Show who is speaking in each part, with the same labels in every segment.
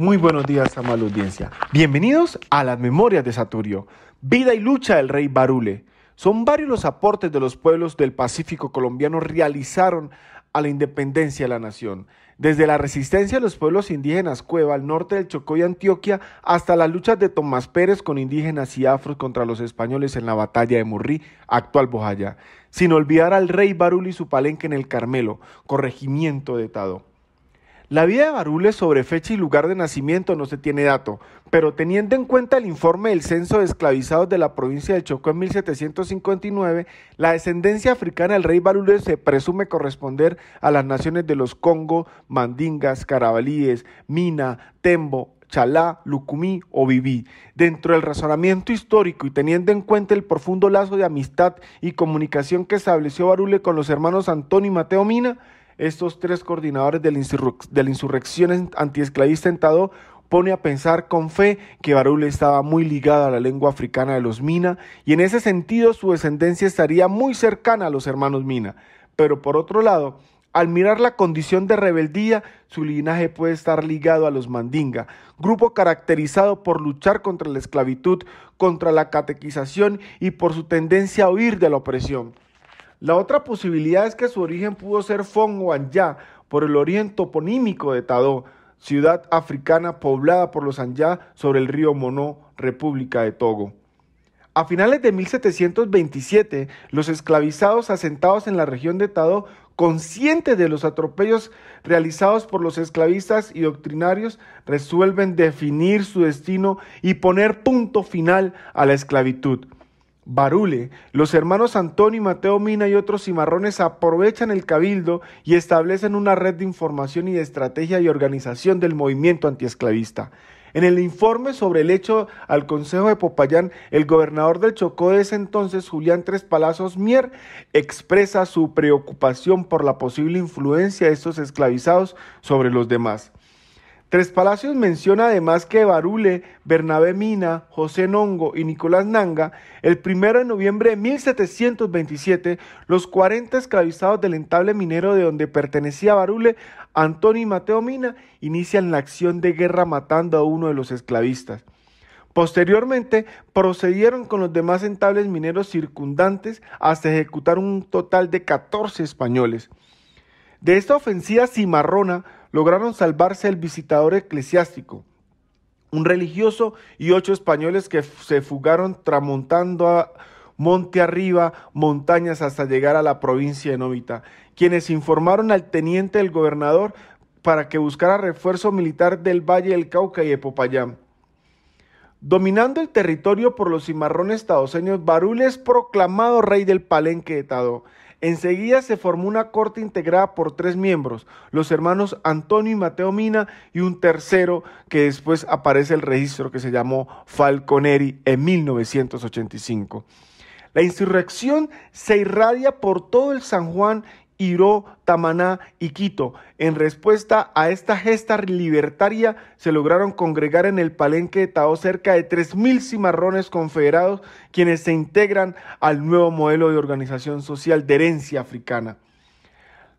Speaker 1: Muy buenos días, amable audiencia. Bienvenidos a las Memorias de Saturio. Vida y lucha del rey Barule. Son varios los aportes de los pueblos del Pacífico colombiano realizaron a la independencia de la nación. Desde la resistencia de los pueblos indígenas Cueva al norte del Chocó y Antioquia hasta las luchas de Tomás Pérez con indígenas y afros contra los españoles en la batalla de Murrí, actual Bojayá. Sin olvidar al rey Barule y su palenque en el Carmelo, corregimiento de Tado. La vida de Barule sobre fecha y lugar de nacimiento no se tiene dato, pero teniendo en cuenta el informe del censo de esclavizados de la provincia de Chocó en 1759, la descendencia africana del rey Barule se presume corresponder a las naciones de los Congo, Mandingas, Carabalíes, Mina, Tembo, Chalá, Lucumí o Viví. Dentro del razonamiento histórico y teniendo en cuenta el profundo lazo de amistad y comunicación que estableció Barule con los hermanos Antonio y Mateo Mina, estos tres coordinadores de la, insurrección antiesclavista en Tado pone a pensar con fe que Barule estaba muy ligado a la lengua africana de los Mina y en ese sentido su descendencia estaría muy cercana a los hermanos Mina. Pero por otro lado, al mirar la condición de rebeldía, su linaje puede estar ligado a los Mandinga, grupo caracterizado por luchar contra la esclavitud, contra la catequización y por su tendencia a huir de la opresión. La otra posibilidad es que su origen pudo ser Fon o Anya, por el origen toponímico de Tadó, ciudad africana poblada por los Anya sobre el río Monó, República de Togo. A finales de 1727, los esclavizados asentados en la región de Tadó, conscientes de los atropellos realizados por los esclavistas y doctrinarios, resuelven definir su destino y poner punto final a la esclavitud. Barule, los hermanos Antonio y Mateo Mina y otros cimarrones aprovechan el cabildo y establecen una red de información y de estrategia y organización del movimiento antiesclavista. En el informe sobre el hecho al Consejo de Popayán, el gobernador del Chocó de ese entonces, Julián Tres Palazos Mier, expresa su preocupación por la posible influencia de estos esclavizados sobre los demás. Tres Palacios menciona además que Barule, Bernabé Mina, José Nongo y Nicolás Nanga, el primero de noviembre de 1727, los 40 esclavizados del entable minero de donde pertenecía Barule, Antonio y Mateo Mina, inician la acción de guerra matando a uno de los esclavistas. Posteriormente, procedieron con los demás entables mineros circundantes hasta ejecutar un total de 14 españoles. De esta ofensiva cimarrona, lograron salvarse el visitador eclesiástico, un religioso y ocho españoles que se fugaron tramontando a monte arriba, montañas hasta llegar a la provincia de Novita, quienes informaron al teniente del gobernador para que buscara refuerzo militar del Valle del Cauca y de Popayán. Dominando el territorio por los cimarrones taoseños, Barul es proclamado rey del Palenque de Tado. Enseguida se formó una corte integrada por tres miembros, los hermanos Antonio y Mateo Mina y un tercero que después aparece el registro que se llamó Falconeri en 1985. La insurrección se irradia por todo el San Juan Iró, Tamaná y Quito. En respuesta a esta gesta libertaria, se lograron congregar en el palenque de Tao cerca de 3.000 cimarrones confederados, quienes se integran al nuevo modelo de organización social de herencia africana.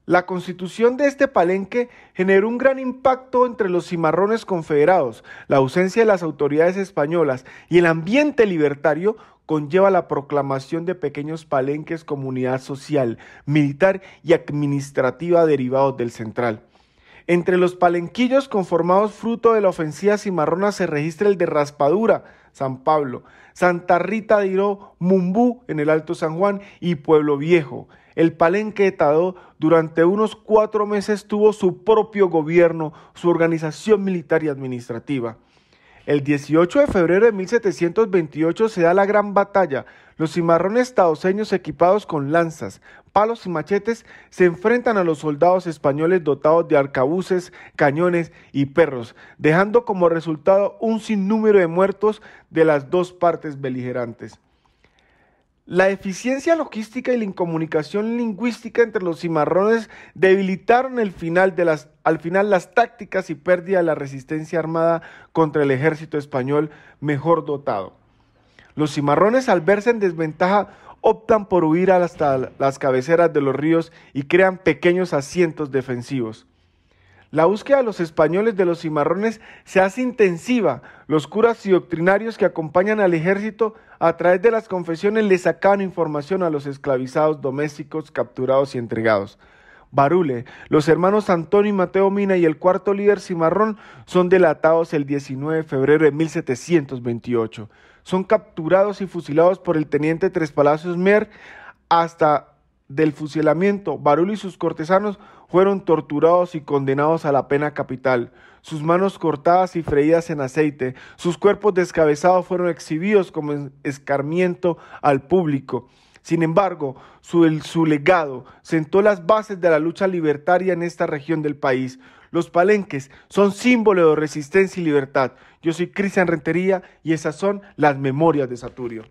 Speaker 1: La constitución de este palenque generó un gran impacto entre los cimarrones confederados. La ausencia de las autoridades españolas y el ambiente libertario conlleva la proclamación de pequeños palenques comunidad social, militar y administrativa derivados del central. Entre los palenquillos conformados fruto de la ofensiva cimarrona se registra el de Raspadura, San Pablo, Santa Rita de Iró, Mumbú en el Alto San Juan y Pueblo Viejo. El palenque de Tadó durante unos cuatro meses tuvo su propio gobierno, su organización militar y administrativa. El 18 de febrero de 1728 se da la gran batalla. Los cimarrones taoseños equipados con lanzas, palos y machetes se enfrentan a los soldados españoles dotados de arcabuces, cañones y perros, dejando como resultado un sinnúmero de muertos de las dos partes beligerantes. La eficiencia logística y la incomunicación lingüística entre los cimarrones debilitaron al final las tácticas y pérdida de la resistencia armada contra el ejército español mejor dotado. Los cimarrones al verse en desventaja optan por huir hasta las cabeceras de los ríos y crean pequeños asientos defensivos. La búsqueda de los españoles de los cimarrones se hace intensiva. Los curas y doctrinarios que acompañan al ejército a través de las confesiones le sacaban información a los esclavizados domésticos capturados y entregados. Barule, los hermanos Antonio y Mateo Mina y el cuarto líder cimarrón son delatados el 19 de febrero de 1728. Son capturados y fusilados por el teniente Tres Palacios Mer hasta del fusilamiento, Barul y sus cortesanos fueron torturados y condenados a la pena capital. Sus manos cortadas y freídas en aceite, sus cuerpos descabezados fueron exhibidos como escarmiento al público. Sin embargo, su, su, legado sentó las bases de la lucha libertaria en esta región del país. Los palenques son símbolo de resistencia y libertad. Yo soy Cristian Rentería y esas son las memorias de Saturio.